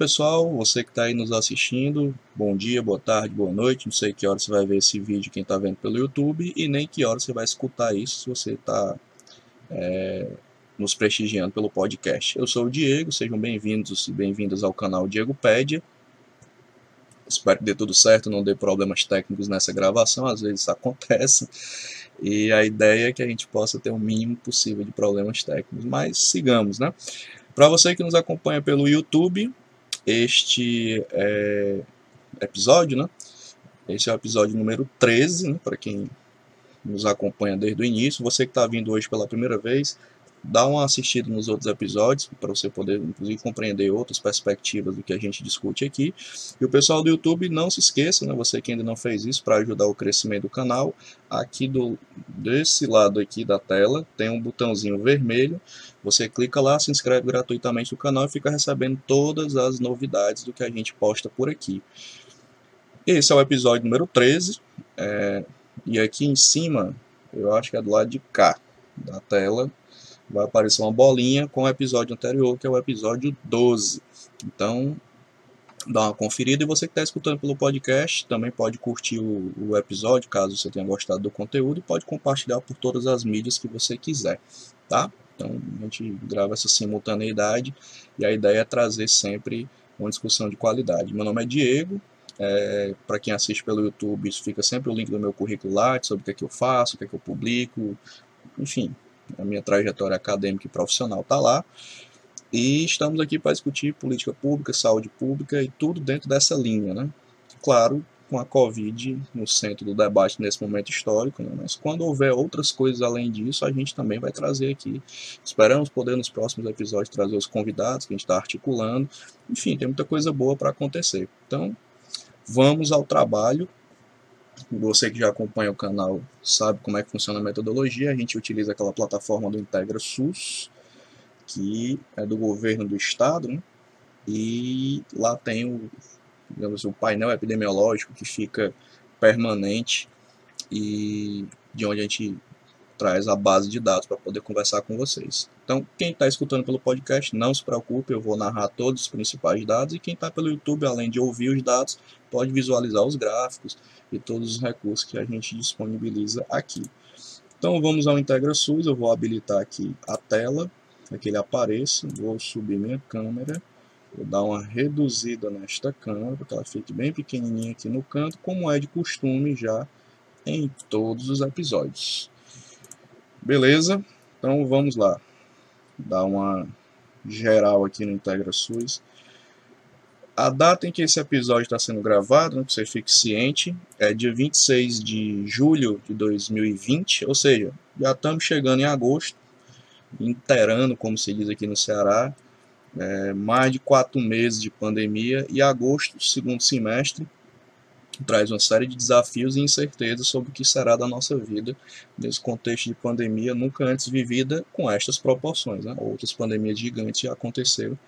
Pessoal, você que está aí nos assistindo, bom dia, boa tarde, boa noite, não sei que hora você vai ver esse vídeo, quem está vendo pelo YouTube, e nem que hora você vai escutar isso se você está é, nos prestigiando pelo podcast. Eu sou o Diego, sejam bem-vindos e bem-vindas ao canal Diego Pédia. Espero que dê tudo certo, não dê problemas técnicos nessa gravação, às vezes acontece, e a ideia é que a gente possa ter o mínimo possível de problemas técnicos, mas sigamos, né? Para você que nos acompanha pelo YouTube, este é, episódio, né? Esse é o episódio número 13, né? para quem nos acompanha desde o início. Você que está vindo hoje pela primeira vez, dá uma assistida nos outros episódios para você poder, inclusive, compreender outras perspectivas do que a gente discute aqui. E o pessoal do YouTube, não se esqueça, né, você que ainda não fez isso, para ajudar o crescimento do canal, aqui do desse lado aqui da tela tem um botãozinho vermelho. Você clica lá, se inscreve gratuitamente no canal e fica recebendo todas as novidades do que a gente posta por aqui. Esse é o episódio número 13. É, e aqui em cima, eu acho que é do lado de cá da tela, vai aparecer uma bolinha com o episódio anterior, que é o episódio 12. Então, dá uma conferida. E você que está escutando pelo podcast também pode curtir o, o, episódio, caso você tenha gostado do conteúdo, e pode compartilhar por todas as mídias que você quiser, tá? Então, a gente grava essa simultaneidade e a ideia é trazer sempre uma discussão de qualidade. Meu nome é Diego. É, Para quem assiste pelo YouTube, isso fica sempre o link do meu currículo lá, sobre o que é que eu faço, o que é que eu publico, enfim, a minha trajetória acadêmica e profissional está lá. E estamos aqui para discutir política pública, saúde pública e tudo dentro dessa linha, né? Claro, com a Covid no centro do debate nesse momento histórico, né? mas quando houver outras coisas além disso, a gente também vai trazer aqui. Esperamos poder nos próximos episódios trazer os convidados que a gente está articulando. Enfim, tem muita coisa boa para acontecer. Então, vamos ao trabalho você que já acompanha o canal sabe como é que funciona a metodologia. A gente utiliza aquela plataforma do Integra SUS, que é do governo do estado, né? e lá tem o, digamos, o painel epidemiológico que fica permanente e de onde a gente traz a base de dados para poder conversar com vocês. Então, quem está escutando pelo podcast, não se preocupe, eu vou narrar todos os principais dados. E quem está pelo YouTube, além de ouvir os dados, pode visualizar os gráficos e todos os recursos que a gente disponibiliza aqui. Então, vamos ao Integra SUS. Eu vou habilitar aqui a tela, para que ele apareça. Vou subir minha câmera. Vou dar uma reduzida nesta câmera, para que ela fique bem pequenininha aqui no canto, como é de costume já em todos os episódios. Beleza? Então vamos lá. Dar uma geral aqui no Integra SUS. A data em que esse episódio está sendo gravado, né, que você fique ciente, é dia 26 de julho de 2020, ou seja, já estamos chegando em agosto, inteirando, como se diz aqui no Ceará, é, mais de quatro meses de pandemia, e agosto, segundo semestre, traz uma série de desafios e incertezas sobre o que será da nossa vida nesse contexto de pandemia nunca antes vivida com estas proporções. Né? Outras pandemias gigantes já aconteceram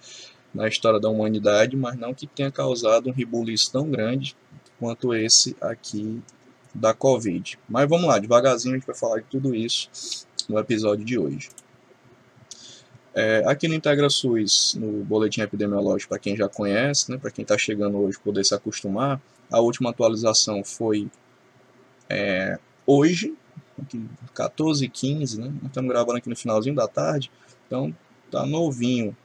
na história da humanidade, mas não que tenha causado um ribuliço tão grande quanto esse aqui da Covid. Mas vamos lá, devagarzinho a gente vai falar de tudo isso no episódio de hoje. É, aqui no Integra SUS, no boletim epidemiológico, para quem já conhece, né, para quem está chegando hoje poder se acostumar, a última atualização foi é, hoje, 14 h 15, né? Estamos gravando aqui no finalzinho da tarde, então tá novinho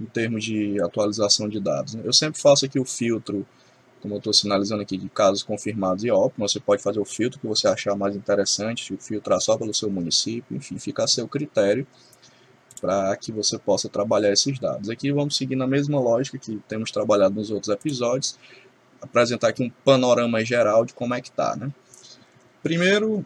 em termos de atualização de dados. Né? Eu sempre faço aqui o filtro, como eu estou sinalizando aqui, de casos confirmados e óbvio, você pode fazer o filtro que você achar mais interessante, filtrar só pelo seu município, enfim, fica a seu critério para que você possa trabalhar esses dados. Aqui vamos seguir na mesma lógica que temos trabalhado nos outros episódios, apresentar aqui um panorama geral de como é que está. Né? Primeiro,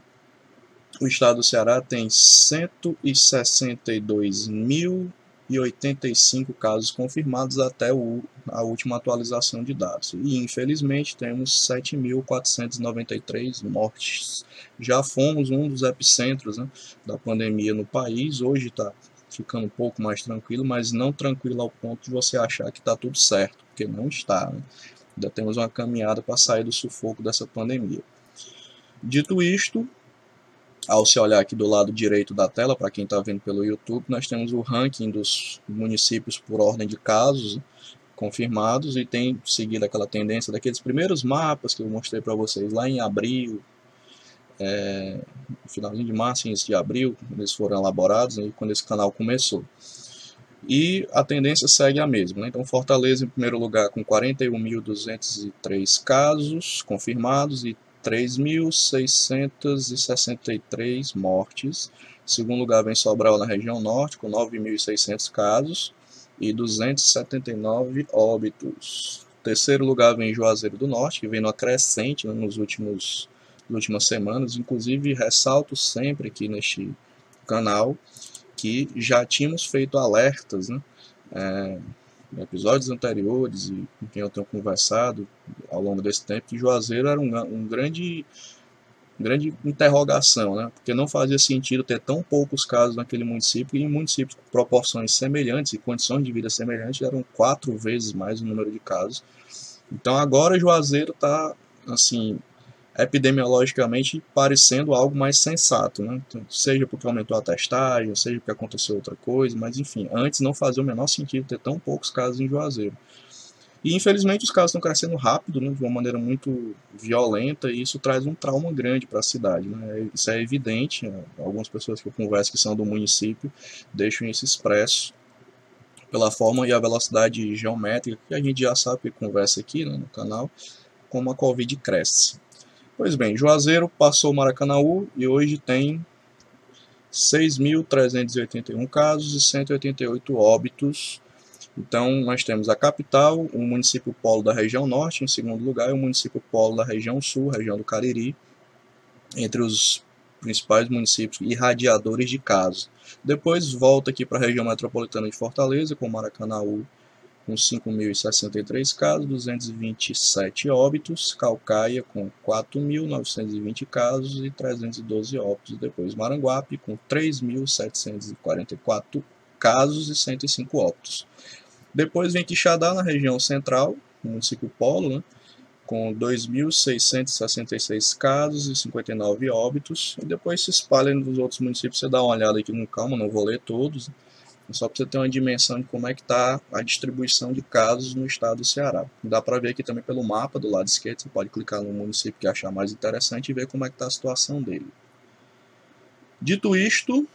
o estado do Ceará tem 162.085 casos confirmados até o, a última atualização de dados. E, infelizmente, temos 7.493 mortes. Já fomos um dos epicentros né, da pandemia no país. Hoje está ficando um pouco mais tranquilo, mas não tranquilo ao ponto de você achar que está tudo certo, porque não está. Né? Ainda temos uma caminhada para sair do sufoco dessa pandemia. Dito isto, ao se olhar aqui do lado direito da tela, para quem está vendo pelo YouTube, nós temos o ranking dos municípios por ordem de casos, confirmados e tem seguido aquela tendência daqueles primeiros mapas que eu mostrei para vocês lá em abril, é, finalzinho de março, início de abril, quando eles foram elaborados, né, quando esse canal começou. E a tendência segue a mesma. Né? Então, Fortaleza em primeiro lugar com 41.203 casos confirmados e 3.663 mortes. Em segundo lugar vem Sobral na região norte com 9.600 casos e 279 óbitos. Terceiro lugar vem Juazeiro do Norte, que vem no crescente né, nos últimos nas últimas semanas. Inclusive, ressalto sempre aqui neste canal que já tínhamos feito alertas, né? É, em episódios anteriores e com quem eu tenho conversado ao longo desse tempo, que Juazeiro era um, um grande grande interrogação, né? porque não fazia sentido ter tão poucos casos naquele município e em municípios com proporções semelhantes e condições de vida semelhantes eram quatro vezes mais o número de casos. Então agora Juazeiro está assim epidemiologicamente parecendo algo mais sensato, né? Então, seja porque aumentou a testagem, seja porque aconteceu outra coisa, mas enfim, antes não fazia o menor sentido ter tão poucos casos em Juazeiro. E infelizmente os casos estão crescendo rápido, né, de uma maneira muito violenta, e isso traz um trauma grande para a cidade. Né? Isso é evidente, né? algumas pessoas que eu converso que são do município deixam isso expresso pela forma e a velocidade geométrica que a gente já sabe que conversa aqui né, no canal, como a Covid cresce. Pois bem, Juazeiro passou o Maracanaú e hoje tem 6.381 casos e 188 óbitos então, nós temos a capital, o município polo da região norte, em segundo lugar, e o município polo da região sul, região do Cariri, entre os principais municípios irradiadores de casos. Depois volta aqui para a região metropolitana de Fortaleza, com Maracanaú com 5.063 casos, 227 óbitos, Calcaia com 4.920 casos e 312 óbitos, depois Maranguape com 3.744 casos e 105 óbitos. Depois vem Quixadá, na região central, município Polo, né, com 2.666 casos e 59 óbitos. E depois se espalha nos outros municípios. Você dá uma olhada aqui com calma, não vou ler todos. É só para você ter uma dimensão de como é que está a distribuição de casos no estado do Ceará. Dá para ver aqui também pelo mapa do lado esquerdo. Você pode clicar no município que achar mais interessante e ver como é que está a situação dele. Dito isto,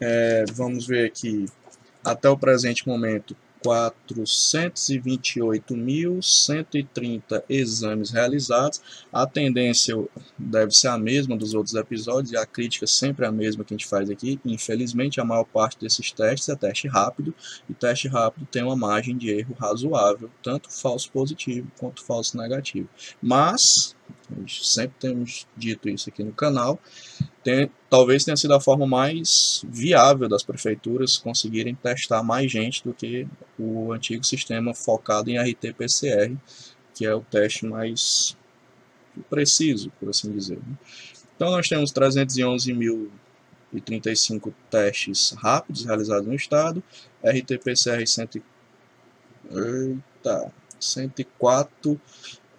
é, vamos ver aqui até o presente momento, 428.130 exames realizados. A tendência deve ser a mesma dos outros episódios e a crítica sempre a mesma que a gente faz aqui. Infelizmente, a maior parte desses testes é teste rápido e teste rápido tem uma margem de erro razoável, tanto falso positivo quanto falso negativo. Mas sempre temos dito isso aqui no canal, tem, talvez tenha sido a forma mais viável das prefeituras conseguirem testar mais gente do que o antigo sistema focado em RT-PCR, que é o teste mais preciso, por assim dizer. Né? Então nós temos 311.035 testes rápidos realizados no estado, RT-PCR 104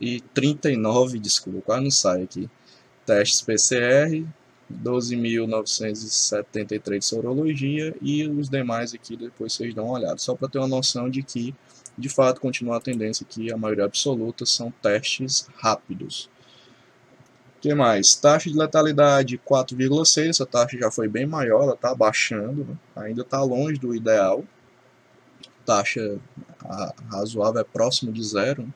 e 39, desculpa, quase não sai aqui. Testes PCR, 12.973 de sorologia e os demais aqui depois vocês dão uma olhada. Só para ter uma noção de que, de fato, continua a tendência que a maioria absoluta são testes rápidos. O que mais? Taxa de letalidade 4,6, essa taxa já foi bem maior, ela está baixando, né? ainda está longe do ideal. Taxa razoável é próximo de zero. Né?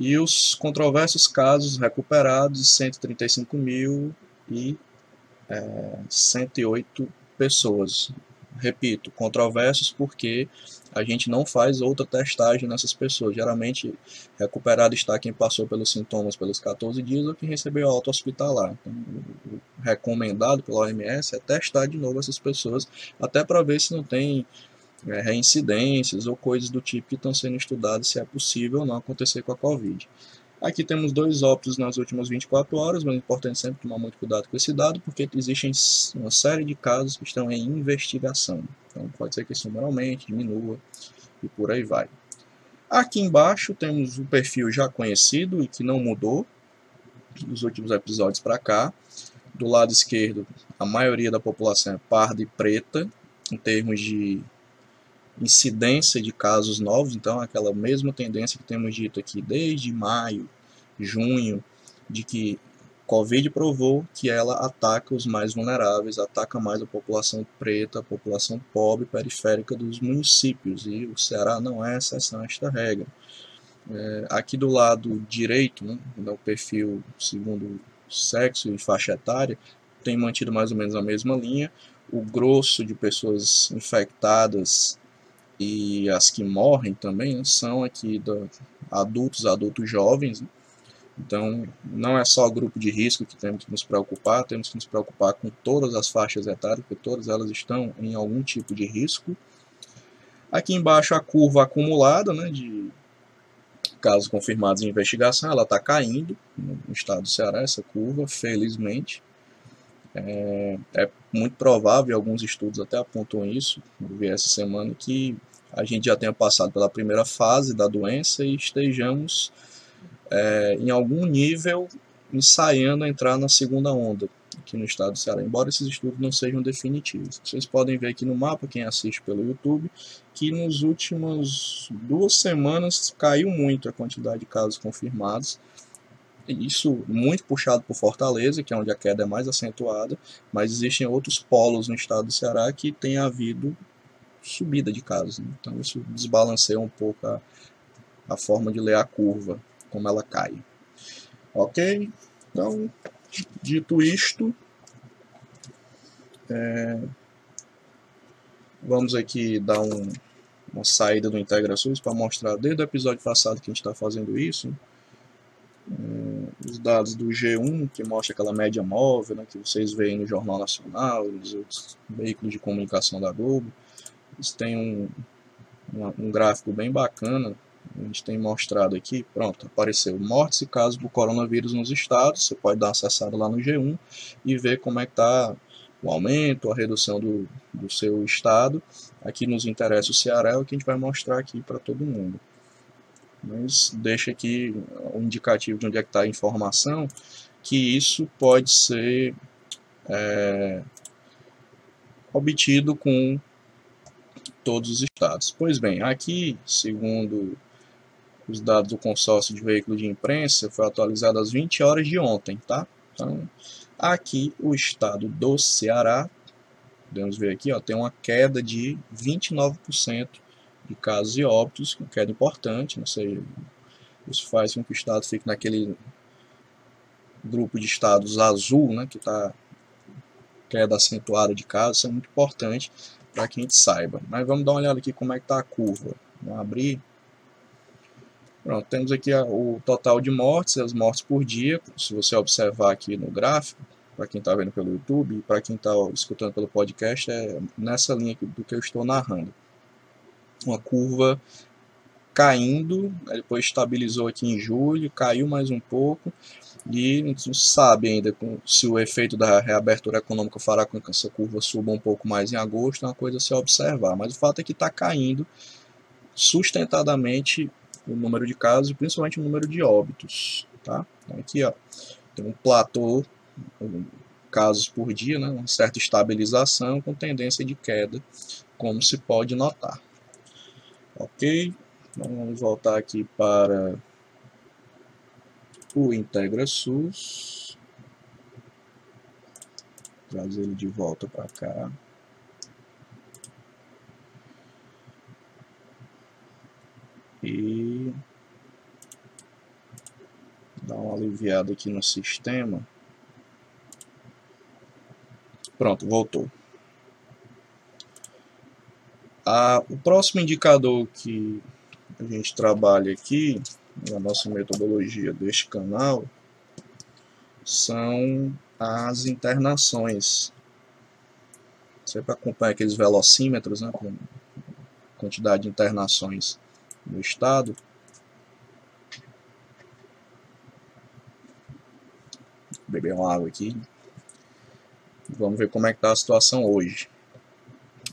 E os controversos casos recuperados, 135 mil e é, 108 pessoas. Repito, controversos porque a gente não faz outra testagem nessas pessoas. Geralmente, recuperado está quem passou pelos sintomas pelos 14 dias ou quem recebeu alta hospitalar. Então, recomendado pela OMS é testar de novo essas pessoas, até para ver se não tem é, reincidências ou coisas do tipo que estão sendo estudadas se é possível ou não acontecer com a Covid. Aqui temos dois óbitos nas últimas 24 horas, mas é importante sempre tomar muito cuidado com esse dado, porque existem uma série de casos que estão em investigação. Então pode ser que isso normalmente diminua e por aí vai. Aqui embaixo temos o perfil já conhecido e que não mudou dos últimos episódios para cá. Do lado esquerdo, a maioria da população é parda e preta, em termos de incidência de casos novos, então aquela mesma tendência que temos dito aqui desde maio, junho, de que Covid provou que ela ataca os mais vulneráveis, ataca mais a população preta, a população pobre, periférica dos municípios, e o Ceará não é exceção a esta regra. É, aqui do lado direito, né, o perfil segundo sexo e faixa etária, tem mantido mais ou menos a mesma linha. O grosso de pessoas infectadas e as que morrem também né, são aqui da, adultos, adultos jovens, né, então, não é só o grupo de risco que temos que nos preocupar, temos que nos preocupar com todas as faixas etárias, porque todas elas estão em algum tipo de risco. Aqui embaixo a curva acumulada né, de casos confirmados em investigação, ela está caindo no estado do Ceará, essa curva, felizmente. É, é, muito provável, alguns estudos até apontam isso, eu vi essa semana, que a gente já tenha passado pela primeira fase da doença e estejamos é, em algum nível ensaiando entrar na segunda onda aqui no estado do Ceará, embora esses estudos não sejam definitivos. Vocês podem ver aqui no mapa, quem assiste pelo YouTube, que nos últimas duas semanas caiu muito a quantidade de casos confirmados. Isso muito puxado por Fortaleza, que é onde a queda é mais acentuada, mas existem outros polos no estado do Ceará que tem havido subida de casos. Né? Então isso desbalanceia um pouco a, a forma de ler a curva como ela cai. Ok? Então, dito isto, é, vamos aqui dar um, uma saída do IntegraSUS para mostrar desde o episódio passado que a gente está fazendo isso. É, os dados do G1, que mostra aquela média móvel, né, que vocês veem no Jornal Nacional, nos outros veículos de comunicação da Globo. Eles têm um, um gráfico bem bacana a gente tem mostrado aqui, pronto, apareceu mortes e casos do coronavírus nos estados, você pode dar uma acessada lá no G1 e ver como é que está o aumento, a redução do, do seu estado. Aqui nos interessa o Ceará, é o que a gente vai mostrar aqui para todo mundo. Mas deixa aqui um indicativo de onde é que está a informação, que isso pode ser é, obtido com todos os estados. Pois bem, aqui, segundo os dados do consórcio de veículo de imprensa foi atualizado às 20 horas de ontem, tá? Então, aqui o estado do Ceará, podemos ver aqui, ó, tem uma queda de 29% de casos e óbitos, uma queda importante, não sei, isso faz com que o estado fique naquele grupo de estados azul, né, que está queda acentuada de casos, isso é muito importante para que a gente saiba. Mas vamos dar uma olhada aqui como é que está a curva. Vamos abrir Pronto, temos aqui o total de mortes, as mortes por dia. Se você observar aqui no gráfico, para quem está vendo pelo YouTube para quem está escutando pelo podcast, é nessa linha do que eu estou narrando. Uma curva caindo, depois estabilizou aqui em julho, caiu mais um pouco e não sabe ainda se o efeito da reabertura econômica fará com que essa curva suba um pouco mais em agosto, é uma coisa a se observar. Mas o fato é que está caindo sustentadamente o número de casos e principalmente o número de óbitos. Tá? Então aqui ó, tem um platô, casos por dia, né, uma certa estabilização com tendência de queda, como se pode notar. Ok, então, vamos voltar aqui para o IntegraSUS. Trazer ele de volta para cá. e dar uma aliviada aqui no sistema. Pronto, voltou. Ah, o próximo indicador que a gente trabalha aqui, na nossa metodologia deste canal, são as internações. Sempre acompanha aqueles velocímetros, né, com quantidade de internações no estado. Vou beber uma água aqui. Vamos ver como é que está a situação hoje.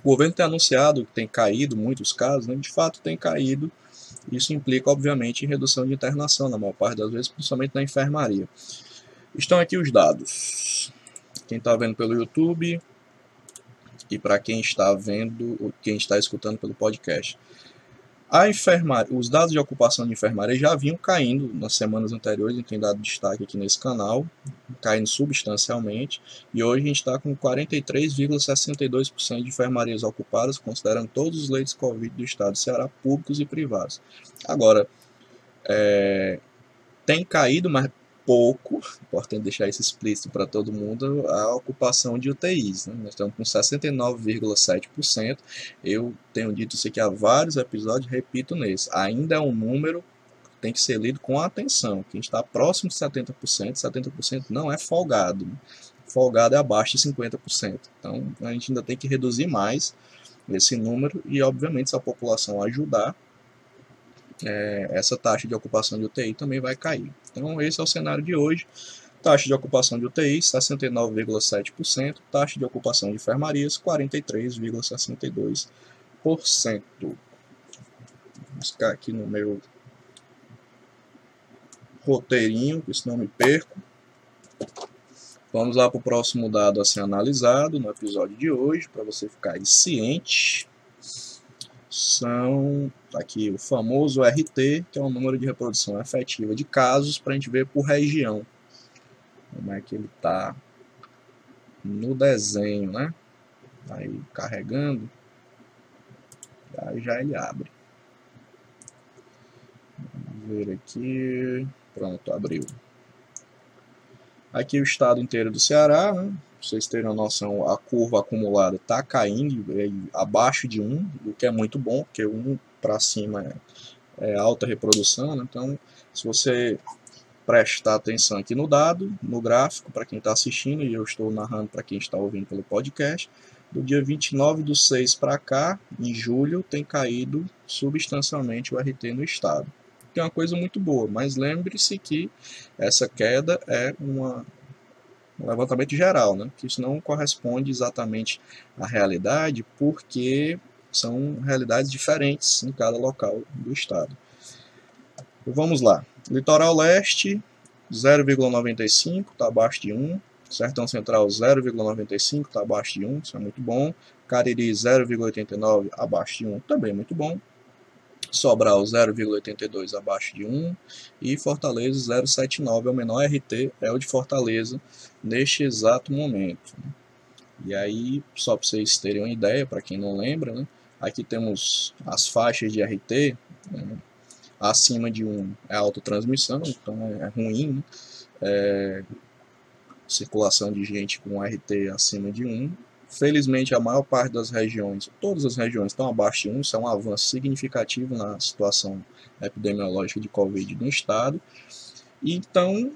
O governo tem anunciado que tem caído muitos casos, né? de fato tem caído. Isso implica, obviamente, em redução de internação, na maior parte das vezes, principalmente na enfermaria. Estão aqui os dados. Quem está vendo pelo YouTube, e para quem está vendo, quem está escutando pelo podcast. A enfermaria, os dados de ocupação de enfermaria já vinham caindo nas semanas anteriores, a gente tem dado destaque aqui nesse canal, caindo substancialmente, e hoje a gente está com 43,62% de enfermarias ocupadas, considerando todos os leitos Covid do estado do Ceará, públicos e privados. Agora, é, tem caído, mas pouco, importante deixar isso explícito para todo mundo, a ocupação de UTIs. Né? Nós estamos com 69,7%. Eu tenho dito isso aqui há vários episódios, repito nesse. Ainda é um número que tem que ser lido com atenção. Quem está próximo de 70%, 70% não é folgado. Né? Folgado é abaixo de 50%. Então a gente ainda tem que reduzir mais esse número e, obviamente, se a população ajudar, é, essa taxa de ocupação de UTI também vai cair. Então, esse é o cenário de hoje. Taxa de ocupação de UTI, 69,7%. Taxa de ocupação de enfermarias, 43,62%. Vou buscar aqui no meu roteirinho, que senão me perco. Vamos lá para o próximo dado a ser analisado no episódio de hoje, para você ficar ciente são aqui o famoso RT, que é o número de reprodução efetiva de casos, para a gente ver por região. Como é que ele está no desenho, né? Aí carregando, aí já ele abre. Vamos ver aqui. Pronto, abriu. Aqui o estado inteiro do Ceará, né? Vocês terem noção, a curva acumulada está caindo é, abaixo de 1, o que é muito bom, porque 1 para cima é, é, alta reprodução. Né? Então, se você prestar atenção aqui no dado, no gráfico, para quem está assistindo, e eu estou narrando para quem está ouvindo pelo podcast, do dia 29 do 6 para cá, em julho, tem caído substancialmente o RT no estado. Que é uma coisa muito boa, mas lembre-se que essa queda é uma um levantamento geral, né? que isso não corresponde exatamente à realidade, porque são realidades diferentes em cada local do estado. Vamos lá. Litoral Leste, 0,95, está abaixo de 1. Sertão Central, 0,95, está abaixo de 1, isso é muito bom. Cariri, 0,89, abaixo de 1, também muito bom. Sobral 0,82 abaixo de 1 e Fortaleza 0,79 é o menor RT, é o de Fortaleza neste exato momento. E aí, só para vocês terem uma ideia, para quem não lembra, né, aqui temos as faixas de RT, né, acima de 1 é autotransmissão, então é, é ruim, né, é, circulação de gente com RT acima de 1, Felizmente, a maior parte das regiões, todas as regiões estão abaixo de 1, isso é um avanço significativo na situação epidemiológica de Covid no estado. Então,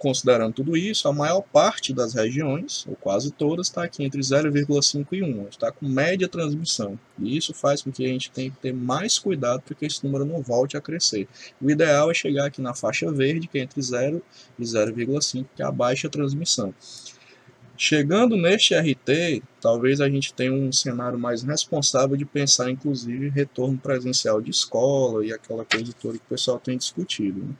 considerando tudo isso, a maior parte das regiões, ou quase todas, está aqui entre 0,5 e 1, está com média transmissão. E isso faz com que a gente tenha que ter mais cuidado para que esse número não volte a crescer. O ideal é chegar aqui na faixa verde, que é entre 0 e 0,5, que é a baixa transmissão. Chegando neste RT, talvez a gente tenha um cenário mais responsável de pensar, inclusive, retorno presencial de escola e aquela coisa toda que o pessoal tem discutido. Né?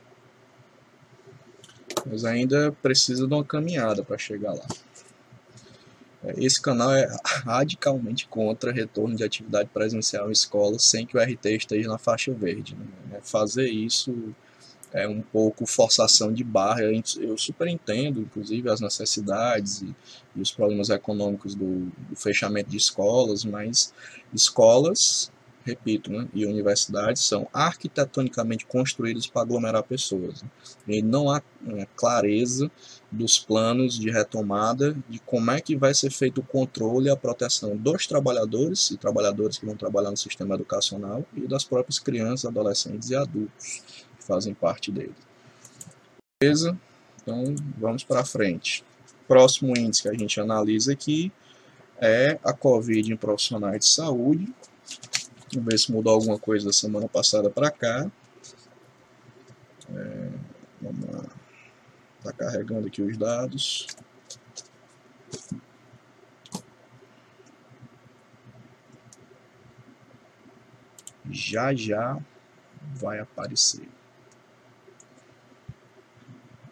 Mas ainda precisa de uma caminhada para chegar lá. É, esse canal é radicalmente contra retorno de atividade presencial em escola sem que o RT esteja na faixa verde. Né? É, fazer isso é um pouco forçação de barra. Eu super entendo, inclusive, as necessidades e, e os problemas econômicos do, do, fechamento de escolas, mas escolas, repito, né, e universidades são arquitetonicamente construídas para aglomerar pessoas. Né? E não há né, clareza dos planos de retomada de como é que vai ser feito o controle e a proteção dos trabalhadores e trabalhadores que vão trabalhar no sistema educacional e das próprias crianças, adolescentes e adultos fazem parte dele. Beleza? Então vamos para frente. Próximo índice que a gente analisa aqui é a Covid em profissionais de saúde. Vamos ver se mudou alguma coisa da semana passada para cá. É, vamos lá. Está carregando aqui os dados. Já já vai aparecer.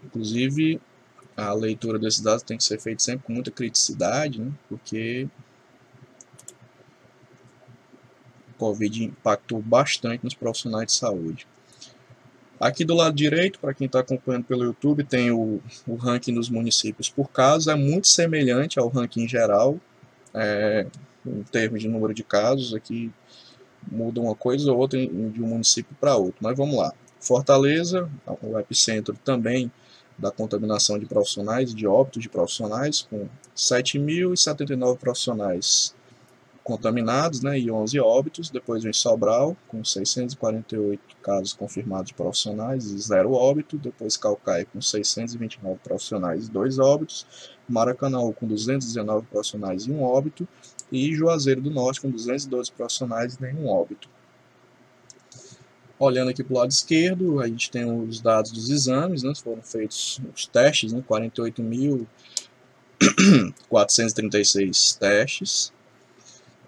Inclusive, a leitura desses dados tem que ser feita sempre com muita criticidade, né? porque Covid impactou bastante nos profissionais de saúde. Aqui do lado direito, para quem está acompanhando pelo YouTube, tem o, o, ranking dos municípios por casos. É muito semelhante ao ranking geral, é, em termos de número de casos. Aqui muda uma coisa ou outra de um município para outro. Mas vamos lá. Fortaleza, o epicentro também da contaminação de profissionais, de óbitos de profissionais, com 7.079 profissionais contaminados né, e 11 óbitos. Depois vem Sobral, com 648 casos confirmados de profissionais e 0 óbito. Depois Calcaia, com 629 profissionais e 2 óbitos. Maracanã, com 219 profissionais e 1 óbito. E Juazeiro do Norte, com 212 profissionais e nenhum óbito. Olhando aqui para o lado esquerdo, a gente tem os dados dos exames, né, foram feitos os testes, né, 48.436 testes,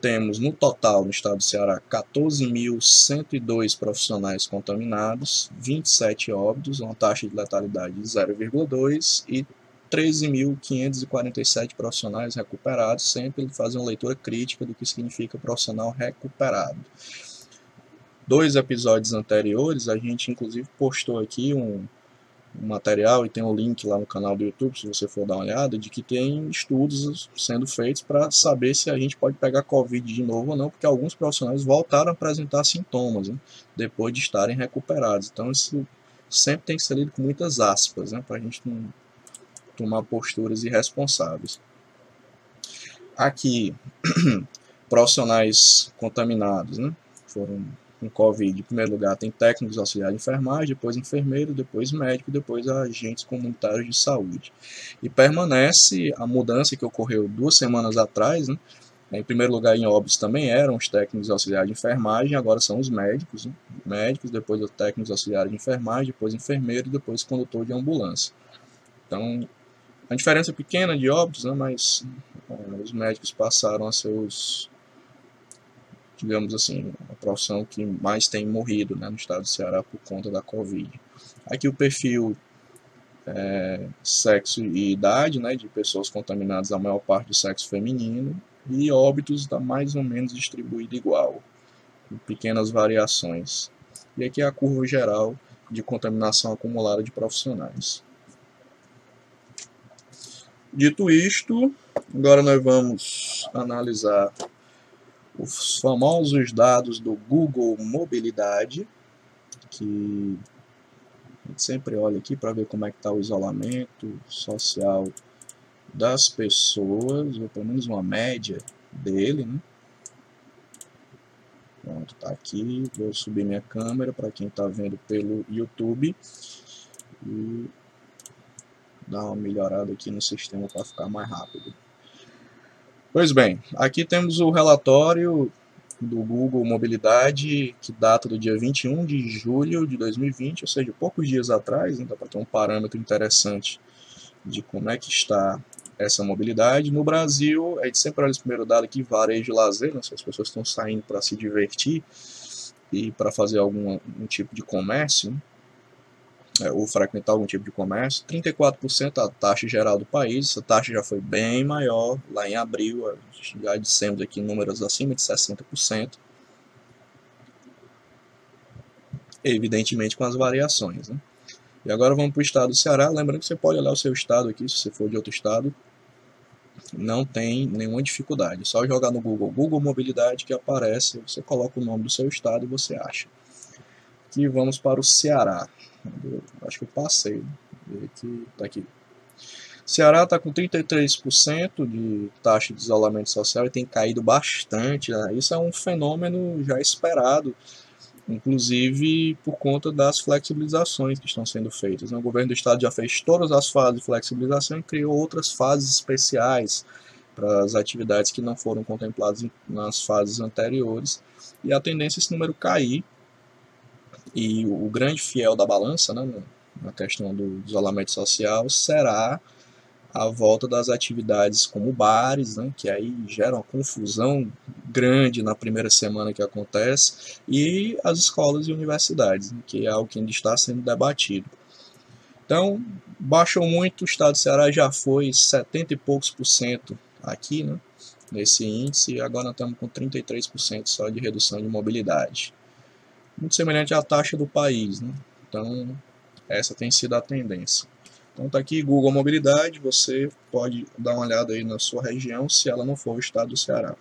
temos no total no estado do Ceará 14.102 profissionais contaminados, 27 óbitos, uma taxa de letalidade de 0,2 e 13.547 profissionais recuperados, sempre fazer uma leitura crítica do que significa profissional recuperado. Dois episódios anteriores, a gente inclusive postou aqui um, material e tem um link lá no canal do YouTube, se você for dar uma olhada, de que tem estudos sendo feitos para saber se a gente pode pegar Covid de novo ou não, porque alguns profissionais voltaram a apresentar sintomas né, depois de estarem recuperados. Então isso sempre tem que ser lido com muitas aspas, né, para a gente não tomar posturas irresponsáveis. Aqui, profissionais contaminados, né, foram com Covid, em primeiro lugar, tem técnicos auxiliares de enfermagem, depois enfermeiro, depois médico, depois agentes comunitários de saúde. E permanece a mudança que ocorreu duas semanas atrás, né? Em primeiro lugar, em óbitos também eram os técnicos auxiliares de enfermagem, agora são os médicos, né? médicos, depois os técnicos auxiliares de enfermagem, depois enfermeiro, depois condutor de ambulância. Então, a diferença é pequena de óbitos, né? mas é, os médicos passaram a ser os digamos assim, a profissão que mais tem morrido né, no estado do Ceará por conta da Covid. Aqui o perfil é, sexo e idade né, de pessoas contaminadas, a maior parte do sexo feminino, e óbitos está mais ou menos distribuído igual, com pequenas variações. E aqui é a curva geral de contaminação acumulada de profissionais. Dito isto, agora nós vamos analisar os famosos dados do Google Mobilidade, que a gente sempre olha aqui para ver como é que está o isolamento social das pessoas, ou pelo menos uma média dele, né? Pronto, tá aqui. Vou subir minha câmera para quem está vendo pelo YouTube e dar uma melhorada aqui no sistema para ficar mais rápido. Pois bem, aqui temos o relatório do Google Mobilidade, que data do dia 21 de julho de 2020, ou seja, poucos dias atrás, né, dá para ter um parâmetro interessante de como é que está essa mobilidade. No Brasil, a gente sempre olha esse primeiro dado aqui, varejo e lazer, né, se as pessoas estão saindo para se divertir e para fazer algum um tipo de comércio, né ou frequentar algum tipo de comércio, 34% a taxa geral do país, essa taxa já foi bem maior lá em abril, já dissemos aqui números acima de 60%, evidentemente com as variações. Né? E agora vamos para o estado do Ceará, lembrando que você pode olhar o seu estado aqui, se você for de outro estado, não tem nenhuma dificuldade, é só jogar no Google, Google Mobilidade que aparece, você coloca o nome do seu estado e você acha. Aqui vamos para o Ceará. Acho que eu passei. Aqui, tá aqui. Ceará está com 33% de taxa de isolamento social e tem caído bastante. Né? Isso é um fenômeno já esperado, inclusive por conta das flexibilizações que estão sendo feitas. Né? O governo do estado já fez todas as fases de flexibilização e criou outras fases especiais para as atividades que não foram contempladas nas fases anteriores. E a tendência é esse número cair e o grande fiel da balança, né, na questão do isolamento social, será a volta das atividades como bares, né, que aí geram uma confusão grande na primeira semana que acontece, e as escolas e universidades, né, que é algo que ainda está sendo debatido. Então, baixou muito, o estado do Ceará já foi 70 e poucos por cento aqui, né, nesse índice e agora estamos com 33% só de redução de mobilidade. Muito semelhante à taxa do país, né? Então, essa tem sido a tendência. Então tá aqui Google Mobilidade, você pode dar uma olhada aí na sua região, se ela não for o estado do Ceará.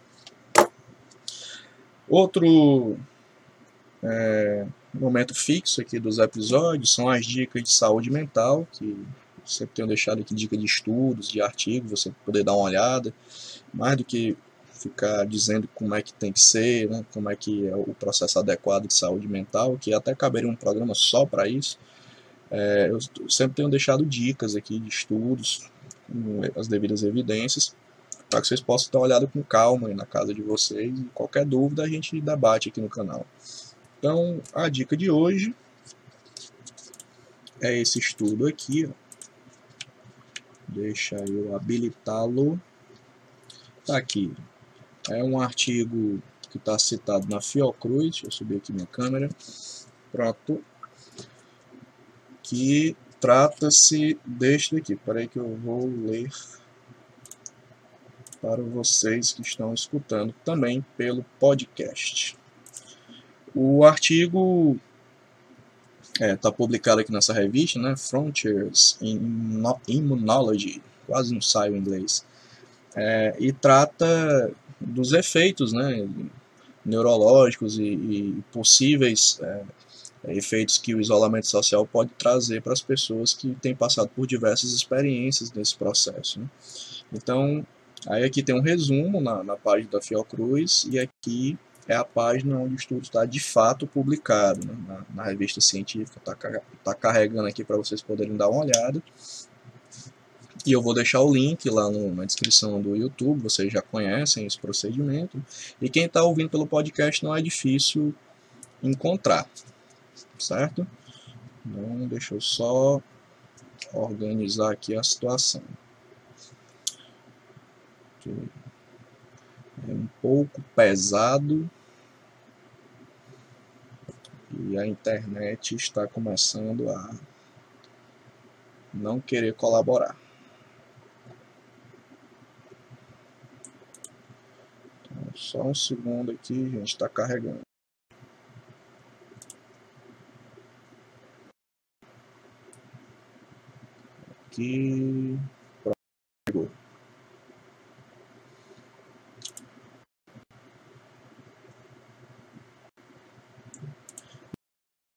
Outro é, momento fixo aqui dos episódios são as dicas de saúde mental, que sempre tenho deixado aqui dica de estudos, de artigos, você poder dar uma olhada, mais do que ficar dizendo como é que tem que ser, né, como é que é o processo adequado de saúde mental, que até caberia um programa só para isso. É, eu sempre tenho deixado dicas aqui de estudos, com as devidas evidências, para que vocês possam dar uma olhada com calma aí na casa de vocês e qualquer dúvida a gente debate aqui no canal. Então, a dica de hoje é esse estudo aqui, ó. Deixa eu habilitá-lo. Tá aqui. É um artigo que está citado na Fiocruz. Deixa eu subir aqui minha câmera. Pronto. Que trata-se deste aqui. Espera aí que eu vou ler para vocês que estão escutando também pelo podcast. O artigo está é, tá publicado aqui nessa revista, né? Frontiers in Immunology, quase não sai o inglês, é, e trata dos efeitos né, neurológicos e, e possíveis é, efeitos que o isolamento social pode trazer para as pessoas que têm passado por diversas experiências nesse processo. Né? Então, aí aqui tem um resumo na, na página da Fiocruz e aqui é a página onde o estudo está de fato publicado, né? na, na, revista científica, está tá carregando aqui para vocês poderem dar uma olhada. E eu vou deixar o link lá no, na descrição do YouTube, vocês já conhecem esse procedimento. E quem está ouvindo pelo podcast não é difícil encontrar, certo? Então, deixa eu só organizar aqui a situação. É um pouco pesado e a internet está começando a não querer colaborar. Só um segundo aqui, gente está carregando. Aqui. Pronto.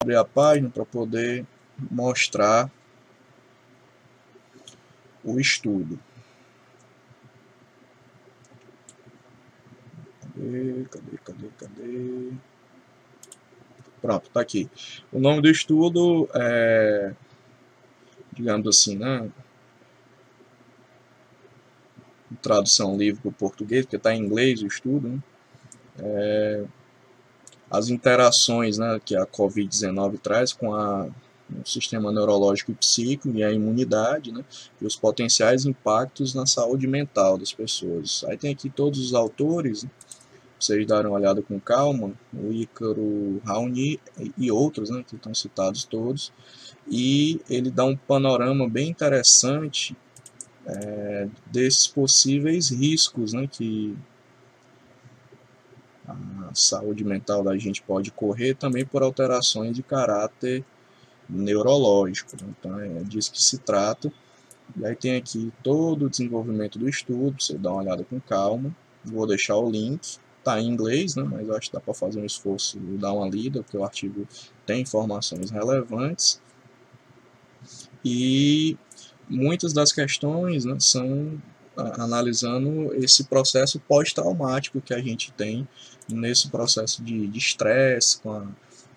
abrir a página para poder mostrar o estudo. Cadê, cadê, cadê, cadê? Pronto, tá aqui. O nome do estudo é, digamos assim, né? Tradução livre para o português, porque está em inglês o estudo, né? É, as interações né, que a Covid-19 traz com a, o sistema neurológico e psíquico e a imunidade, né, e os potenciais impactos na saúde mental das pessoas. Aí tem aqui todos os autores, né, vocês darem uma olhada com calma, o Ícaro Raoni e outros, né, que estão citados todos, e ele dá um panorama bem interessante é, desses possíveis riscos né, que a saúde mental da gente pode correr também por alterações de caráter neurológico. Né? Então é disso que se trata. E aí tem aqui todo o desenvolvimento do estudo, você dá uma olhada com calma. Vou deixar o link, está em inglês, né? mas acho que dá para fazer um esforço e dar uma lida, porque o artigo tem informações relevantes. E muitas das questões né, são analisando esse processo pós-traumático que a gente tem nesse processo de estresse com a,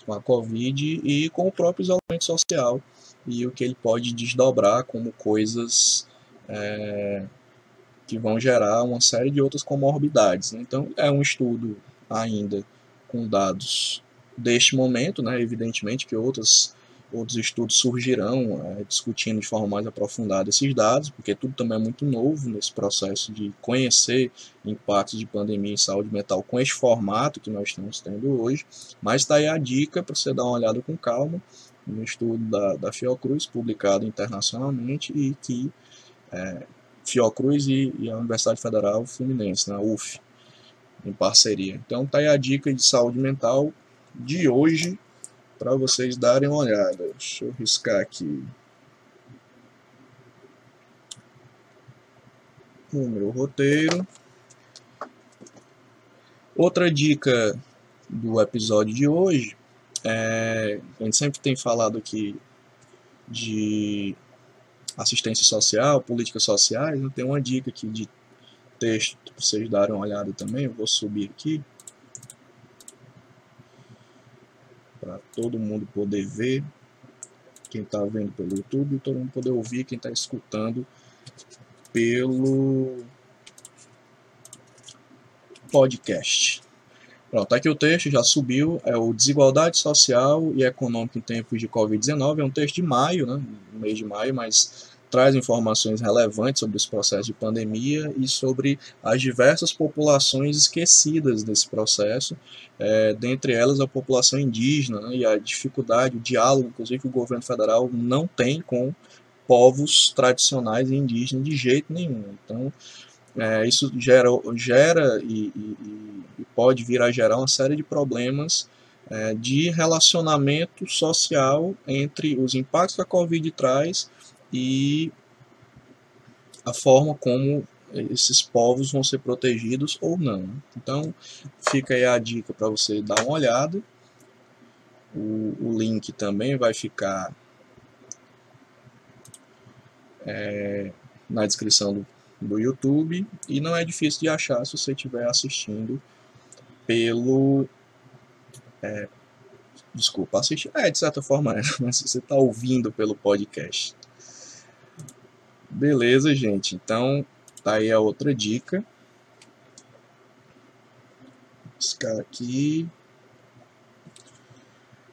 com a Covid e com o próprio isolamento social e o que ele pode desdobrar como coisas é, que vão gerar uma série de outras comorbidades. Né? Então, é um estudo ainda com dados deste momento, né? evidentemente que outras outros estudos surgirão é, discutindo de forma mais aprofundada esses dados, porque tudo também é muito novo nesse processo de conhecer impactos de pandemia em saúde mental com este formato que nós estamos tendo hoje. Mas está aí a dica para você dar uma olhada com calma no estudo da, da Fiocruz, publicado internacionalmente e que é, Fiocruz e, e a Universidade Federal Fluminense, na UF, em parceria. Então tá aí a dica de saúde mental de hoje para vocês darem uma olhada. Deixa eu riscar aqui. O meu roteiro. Outra dica do episódio de hoje é, a gente sempre tem falado aqui de assistência social, políticas sociais, né? tem uma dica aqui de texto para vocês darem uma olhada também, eu vou subir aqui para todo mundo poder ver, quem está vendo pelo YouTube, todo mundo poder ouvir, quem está escutando pelo podcast. Pronto, aqui o texto, já subiu, é o Desigualdade Social e Econômica em Tempos de Covid-19, é um texto de maio, né, no mês de maio, mas traz informações relevantes sobre esse processo de pandemia e sobre as diversas populações esquecidas nesse processo, é, dentre elas a população indígena né, e a dificuldade, o diálogo, inclusive, que o governo federal não tem com povos tradicionais e indígenas de jeito nenhum. Então, é, isso gera, gera e, e, e, pode vir a gerar uma série de problemas é, de relacionamento social entre os impactos que a Covid traz e a forma como esses povos vão ser protegidos ou não. Então, fica aí a dica para você dar uma olhada. O, o link também vai ficar é, na descrição do do YouTube e não é difícil de achar se você estiver assistindo pelo é, desculpa assistir é de certa forma é, mas você está ouvindo pelo podcast beleza gente então tá aí a outra dica esse cara aqui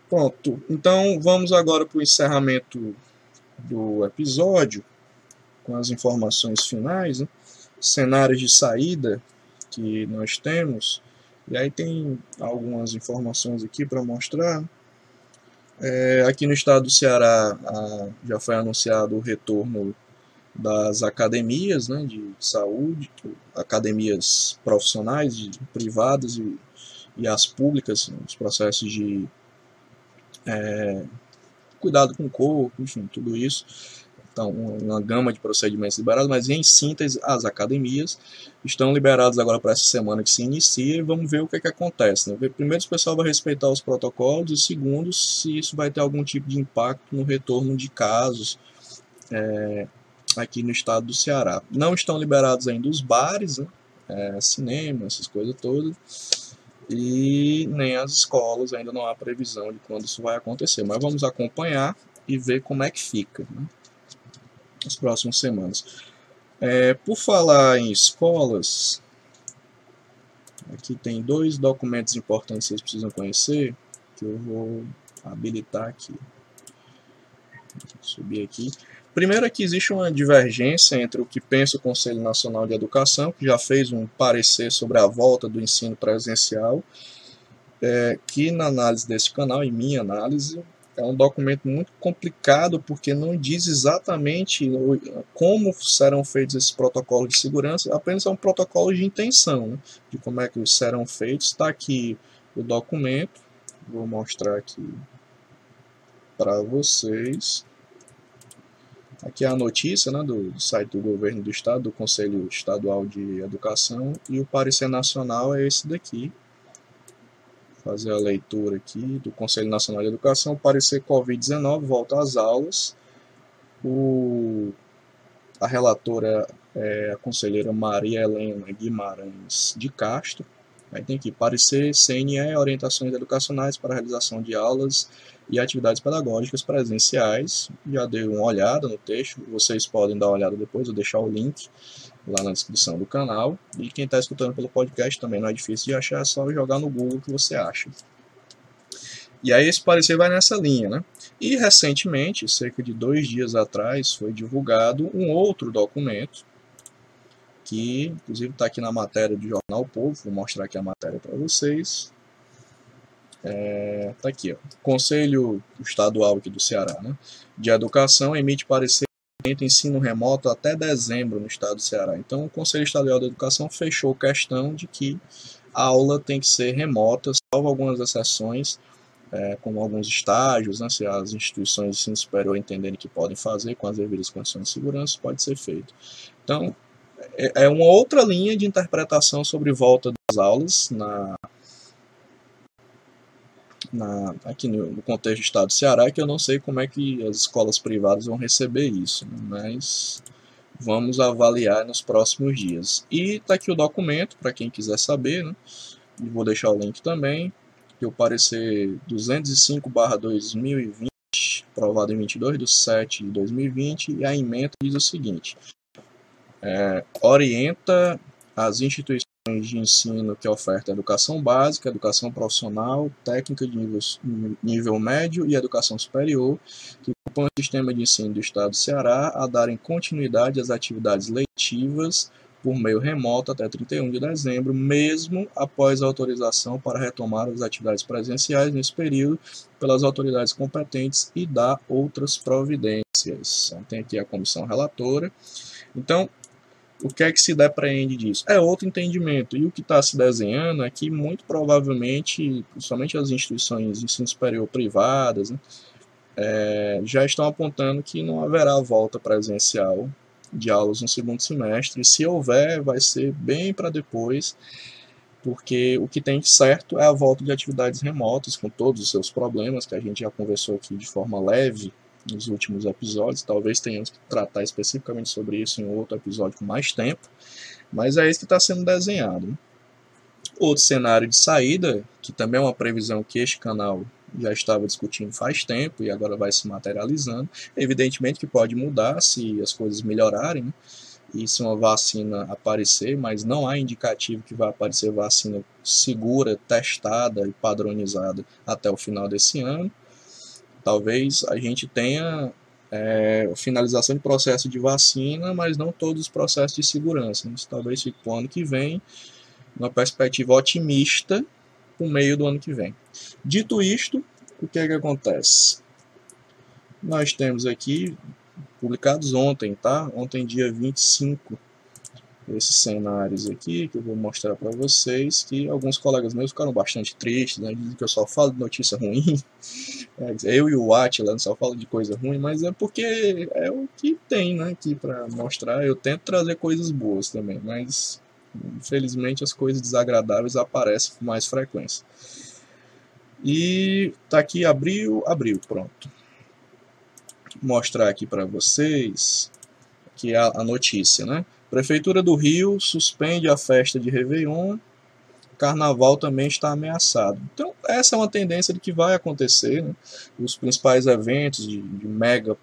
pronto então vamos agora para o encerramento do episódio com as informações finais, né? cenários de saída que nós temos. E aí tem algumas informações aqui para mostrar. É, aqui no estado do Ceará a, já foi anunciado o retorno das academias né, de saúde, academias profissionais, de, privadas e, e as públicas, os processos de é, cuidado com o corpo, enfim, tudo isso. Então, uma gama de procedimentos liberados, mas em síntese, as academias estão liberadas agora para essa semana que se inicia e vamos ver o que, é que acontece. Né? Primeiro, se o pessoal vai respeitar os protocolos e segundo, se isso vai ter algum tipo de impacto no retorno de casos é, aqui no estado do Ceará. Não estão liberados ainda os bares, né? é, cinema, essas coisas todas e nem as escolas, ainda não há previsão de quando isso vai acontecer, mas vamos acompanhar e ver como é que fica. Né? Nas próximas semanas. É, por falar em escolas, aqui tem dois documentos importantes que vocês precisam conhecer, que eu vou habilitar aqui. Subir aqui. Primeiro é que existe uma divergência entre o que pensa o Conselho Nacional de Educação, que já fez um parecer sobre a volta do ensino presencial, é, que na análise desse canal, em minha análise, é um documento muito complicado porque não diz exatamente como serão feitos esses protocolos de segurança, apenas é um protocolo de intenção, né? de como é que serão feitos. Está aqui o documento, vou mostrar aqui para vocês. Aqui é a notícia né, do, do, site do governo do estado, do Conselho Estadual de Educação, e o parecer nacional é esse daqui, fazer a leitura aqui do Conselho Nacional de Educação, parecer Covid-19, volta às aulas. O, a relatora é a conselheira Maria Helena Guimarães de Castro. Aí tem que parecer CNE, orientações educacionais para realização de aulas e atividades pedagógicas presenciais. Já dei uma olhada no texto, vocês podem dar uma olhada depois, eu deixar o link lá na descrição do canal. E quem está escutando pelo podcast também não é difícil de achar, é só jogar no Google que você acha. E aí esse parecer vai nessa linha, né? E recentemente, cerca de dois dias atrás, foi divulgado um outro documento, que inclusive está aqui na matéria do Jornal Povo, vou mostrar aqui a matéria para vocês. É, tá aqui, ó. Conselho Estadual aqui do Ceará, né? De Educação emite parecer ensino remoto até dezembro no estado do Ceará. Então, o Conselho Estadual da Educação fechou questão de que a aula tem que ser remota, salvo algumas exceções, é, como alguns estágios, né, se as instituições de ensino superior entenderem que podem fazer com as devidas condições de segurança, pode ser feito. Então, é, é uma outra linha de interpretação sobre volta das aulas na, na, aqui no, no, contexto do estado do Ceará, que eu não sei como é que as escolas privadas vão receber isso, né? mas vamos avaliar nos próximos dias. E está aqui o documento, para quem quiser saber, né? vou deixar o link também, que o parecer 205-2020, aprovado em 22 de 7 de 2020, e a emenda diz o seguinte, é, orienta as instituições de ensino que ofertam educação básica, educação profissional, técnica de nível, nível médio e educação superior, que compõem o sistema de ensino do Estado do Ceará, a darem continuidade às atividades letivas por meio remoto até 31 de dezembro, mesmo após a autorização para retomar as atividades presenciais nesse período pelas autoridades competentes e dar outras providências. Tem aqui a comissão relatora. Então, o que é que se depreende disso? É outro entendimento. E o que está se desenhando é que, muito provavelmente, principalmente as instituições de ensino superior privadas, né, é, já estão apontando que não haverá volta presencial de aulas no segundo semestre. E se houver, vai ser bem para depois, porque o que tem certo é a volta de atividades remotas, com todos os seus problemas, que a gente já conversou aqui de forma leve nos últimos episódios. Talvez tenhamos que tratar especificamente sobre isso em outro episódio com mais tempo, mas é isso que está sendo desenhado. Outro cenário de saída, que também é uma previsão que este canal já estava discutindo faz tempo e agora vai se materializando. Evidentemente que pode mudar se as coisas melhorarem, né? e se uma vacina aparecer, mas não há indicativo que vai aparecer vacina segura, testada e padronizada até o final desse ano. Talvez a gente tenha é, finalização de processo de vacina, mas não todos os processos de segurança. Isso talvez fique para o ano que vem, uma perspectiva otimista para o meio do ano que vem. Dito isto, o que é que acontece? Nós temos aqui, publicados ontem, tá? Ontem, dia 25 esses cenários aqui que eu vou mostrar para vocês que alguns colegas meus ficaram bastante tristes, né? dizem que eu só falo de notícia ruim, é, eu e o Atila só falo de coisa ruim, mas é porque é o que tem né, aqui para mostrar, eu tento trazer coisas boas também, mas infelizmente as coisas desagradáveis aparecem com mais frequência. E tá aqui abril, abril, pronto. Vou mostrar aqui para vocês que é a notícia, né? Prefeitura do Rio suspende a festa de Réveillon. Carnaval também está ameaçado. Então, essa é uma tendência de que vai acontecer. Né? Os principais eventos de, de mega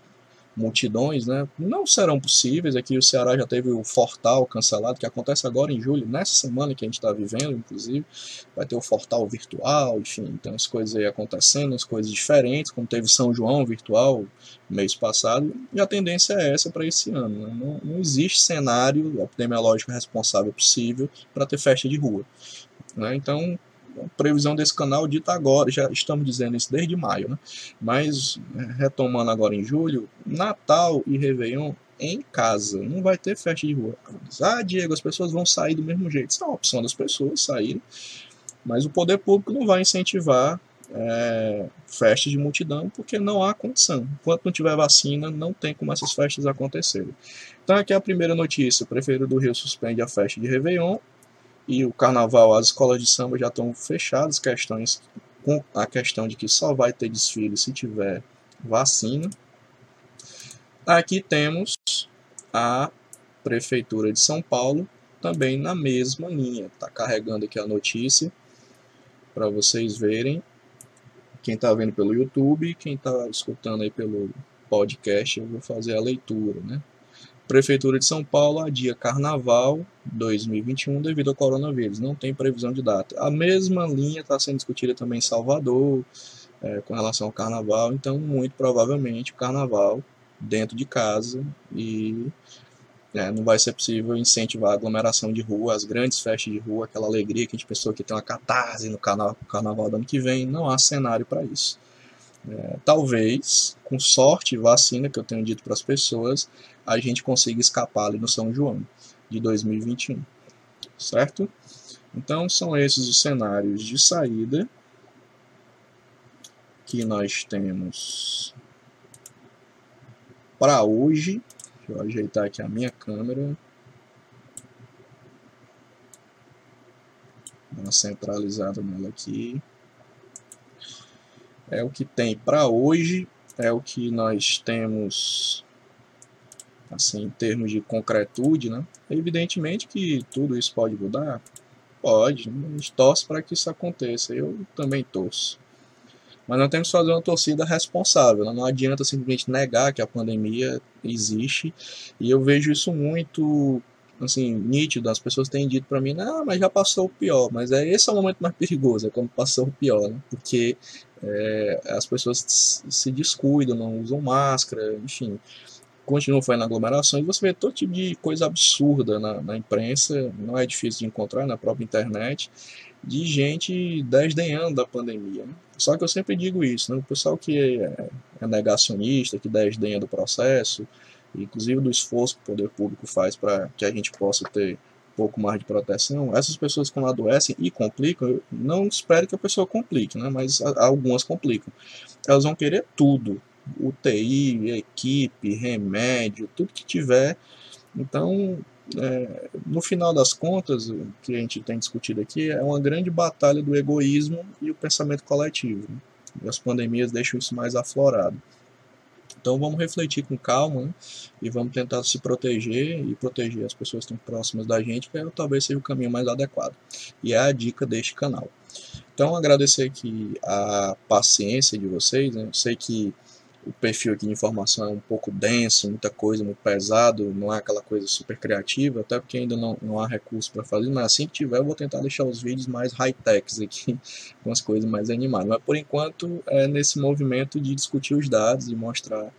multidões, né, não serão possíveis. Aqui o Ceará já teve o Fortal cancelado, que acontece agora em julho, nessa semana que a gente está vivendo, inclusive. Vai ter o Fortal virtual, enfim, então as coisas aí acontecendo, as coisas diferentes, como teve São João virtual mês passado, e a tendência é essa para esse ano. Né? Não, não existe cenário epidemiológico responsável possível para ter festa de rua. Né? Então, previsão desse canal dita agora, já estamos dizendo isso desde maio, né? Mas é, retomando agora em julho, Natal e Réveillon em casa, não vai ter festa de rua. Ah, Diego, as pessoas vão sair do mesmo jeito. Isso é uma opção das pessoas saírem, mas o poder público não vai incentivar é, festas de multidão porque não há condição. Enquanto não tiver vacina, não tem como essas festas acontecerem. Então, aqui é a primeira notícia: o prefeito do Rio suspende a festa de Réveillon e o carnaval, as escolas de samba já estão fechadas, questões com a questão de que só vai ter desfile se tiver vacina. Aqui temos a prefeitura de São Paulo também na mesma linha. Está carregando aqui a notícia para vocês verem. Quem está vendo pelo YouTube, quem está escutando aí pelo podcast, eu vou fazer a leitura, né? Prefeitura de São Paulo adia Carnaval 2021 devido ao coronavírus. Não tem previsão de data. A mesma linha está sendo discutida também em Salvador é, com relação ao Carnaval. Então, muito provavelmente, o Carnaval dentro de casa e é, não vai ser possível incentivar a aglomeração de rua, as grandes festas de rua, aquela alegria que a gente pensou que tem uma catarse no carnaval, carnaval do ano que vem. Não há cenário para isso. é, talvez, com sorte, vacina, que eu tenho dito para as pessoas, a gente consiga escapar ali no São João de 2021, certo? Então, são esses os cenários de saída que nós temos para hoje. Deixa eu ajeitar aqui a minha câmera. Dar uma centralizada nela aqui. É o que tem para hoje. É o que nós temos assim, em termos de concretude, né? Evidentemente que tudo isso pode mudar, pode, a gente torce para que isso aconteça, eu também torço. Mas nós temos que fazer uma torcida responsável, né? não adianta simplesmente negar que a pandemia existe, e eu vejo isso muito assim, nítido, as pessoas têm dito para mim, não, mas já passou o pior, mas é esse é o momento mais perigoso, é quando passou o pior, né? porque é, as pessoas se descuidam, não usam máscara, enfim, continuam fazendo aglomerações, você vê todo tipo de coisa absurda na, na imprensa, não é difícil de encontrar na própria internet, de gente desdenhando da pandemia. Né? Só que eu sempre digo isso, né? o pessoal que é, é negacionista, que desdenha do processo, inclusive do esforço que o poder público faz para que a gente possa ter um pouco mais de proteção, essas pessoas quando adoecem e complicam, não espero que a pessoa complique, né? mas algumas complicam. Elas vão querer tudo, UTI, equipe, remédio, tudo que tiver. Então, é, no final das contas, o que a gente tem discutido aqui é uma grande batalha do egoísmo e o pensamento coletivo. Né? E as pandemias deixam isso mais aflorado. Então vamos refletir com calma né? e vamos tentar se proteger e proteger as pessoas que estão próximas da gente, que é, talvez seja o caminho mais adequado. E é a dica deste canal. Então agradecer aqui a paciência de vocês. Né? Eu sei que o perfil aqui de informação é um pouco denso, muita coisa, muito pesado, não é aquela coisa super criativa, até porque ainda não, não há recurso para fazer, mas assim que tiver eu vou tentar deixar os vídeos mais high-techs aqui, com as coisas mais animadas. Mas por enquanto é nesse movimento de discutir os dados e mostrar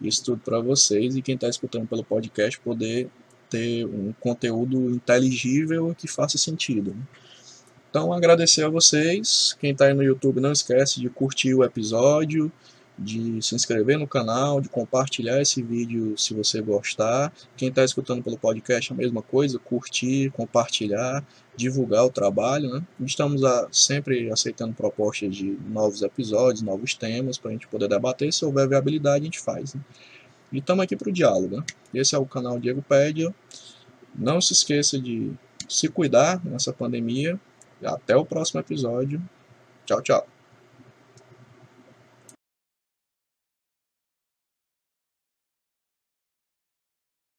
isso tudo para vocês e quem está escutando pelo podcast poder ter um conteúdo inteligível que faça sentido. Né? Então agradecer a vocês, quem está aí no YouTube não esquece de curtir o episódio, de se inscrever no canal, de compartilhar esse vídeo se você gostar. Quem está escutando pelo podcast, a mesma coisa, curtir, compartilhar, divulgar o trabalho. Né? Estamos a, sempre aceitando propostas de novos episódios, novos temas, para a gente poder debater. Se houver viabilidade, a gente faz. Né? E estamos aqui para o diálogo. Né? Esse é o canal Diego Pédia. Não se esqueça de se cuidar nessa pandemia. Até o próximo episódio. Tchau, tchau.